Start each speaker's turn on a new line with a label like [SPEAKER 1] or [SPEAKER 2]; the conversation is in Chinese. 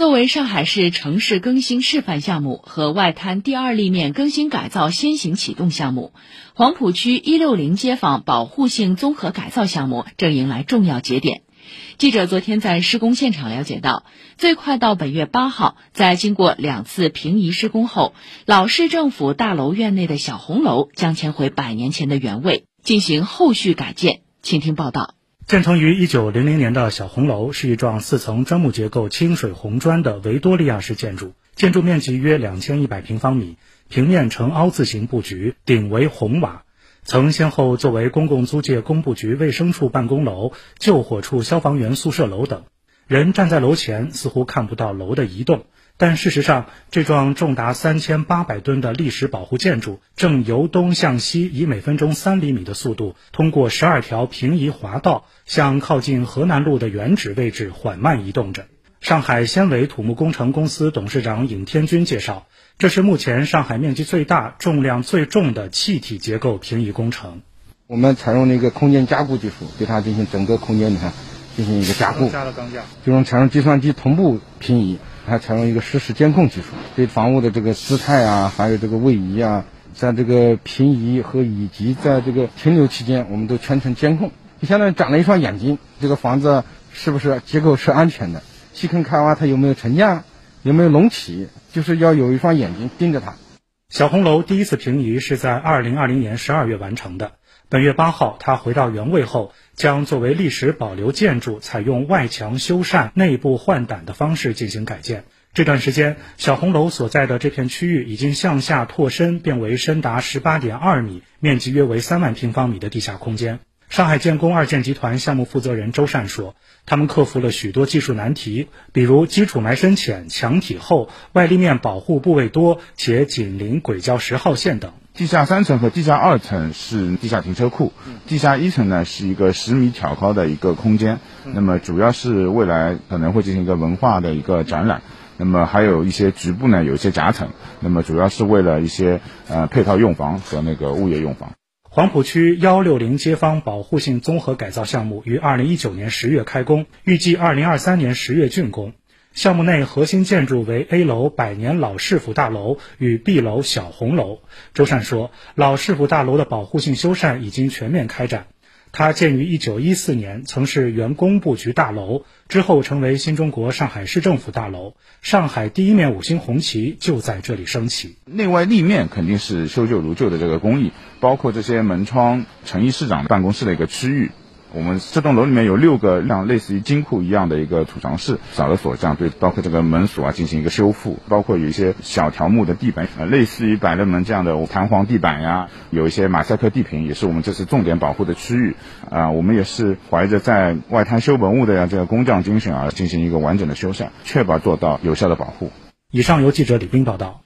[SPEAKER 1] 作为上海市城市更新示范项目和外滩第二立面更新改造先行启动项目，黄浦区一六零街坊保护性综合改造项目正迎来重要节点。记者昨天在施工现场了解到，最快到本月八号，在经过两次平移施工后，老市政府大楼院内的小红楼将迁回百年前的原位，进行后续改建。请听报道。
[SPEAKER 2] 建成于一九零零年的小红楼是一幢四层砖木结构清水红砖的维多利亚式建筑，建筑面积约两千一百平方米，平面呈凹字形布局，顶为红瓦，曾先后作为公共租界工部局卫生处办公楼、救火处消防员宿舍楼等。人站在楼前，似乎看不到楼的移动。但事实上，这幢重达三千八百吨的历史保护建筑正由东向西，以每分钟三厘米的速度，通过十二条平移滑道，向靠近河南路的原址位置缓慢移动着。上海纤维土木工程公司董事长尹天军介绍，这是目前上海面积最大、重量最重的气体结构平移工程。
[SPEAKER 3] 我们采用了一个空间加固技术，对它进行整个空间，你看进行一个加固，
[SPEAKER 2] 加了钢架，
[SPEAKER 3] 就用采用计算机同步平移。还采用一个实时监控技术，对房屋的这个姿态啊，还有这个位移啊，在这个平移和以及在这个停留期间，我们都全程监控，就相当于长了一双眼睛。这个房子是不是结构是安全的？细坑开挖它有没有沉降，有没有隆起，就是要有一双眼睛盯着它。
[SPEAKER 2] 小红楼第一次平移是在二零二零年十二月完成的。本月八号，它回到原位后，将作为历史保留建筑，采用外墙修缮、内部换胆的方式进行改建。这段时间，小红楼所在的这片区域已经向下拓深，变为深达十八点二米、面积约为三万平方米的地下空间。上海建工二建集团项目负责人周善说：“他们克服了许多技术难题，比如基础埋深浅、墙体厚、外立面保护部位多且紧邻轨交十号线等。”
[SPEAKER 4] 地下三层和地下二层是地下停车库，地下一层呢是一个十米挑高的一个空间，那么主要是未来可能会进行一个文化的一个展览，那么还有一些局部呢有一些夹层，那么主要是为了一些呃配套用房和那个物业用房。
[SPEAKER 2] 黄浦区幺六零街坊保护性综合改造项目于二零一九年十月开工，预计二零二三年十月竣工。项目内核心建筑为 A 楼百年老市府大楼与 B 楼小红楼。周善说，老市府大楼的保护性修缮已经全面开展。它建于1914年，曾是原工部局大楼，之后成为新中国上海市政府大楼。上海第一面五星红旗就在这里升起。
[SPEAKER 4] 内外立面肯定是修旧如旧的这个工艺，包括这些门窗，陈毅市长办公室的一个区域。我们这栋楼里面有六个像类似于金库一样的一个储藏室，少了锁匠对包括这个门锁啊进行一个修复，包括有一些小条木的地板，呃，类似于百乐门这样的弹簧地板呀，有一些马赛克地坪，也是我们这次重点保护的区域。啊，我们也是怀着在外滩修文物的呀这个工匠精神啊，进行一个完整的修缮，确保做到有效的保护。
[SPEAKER 2] 以上由记者李斌报道。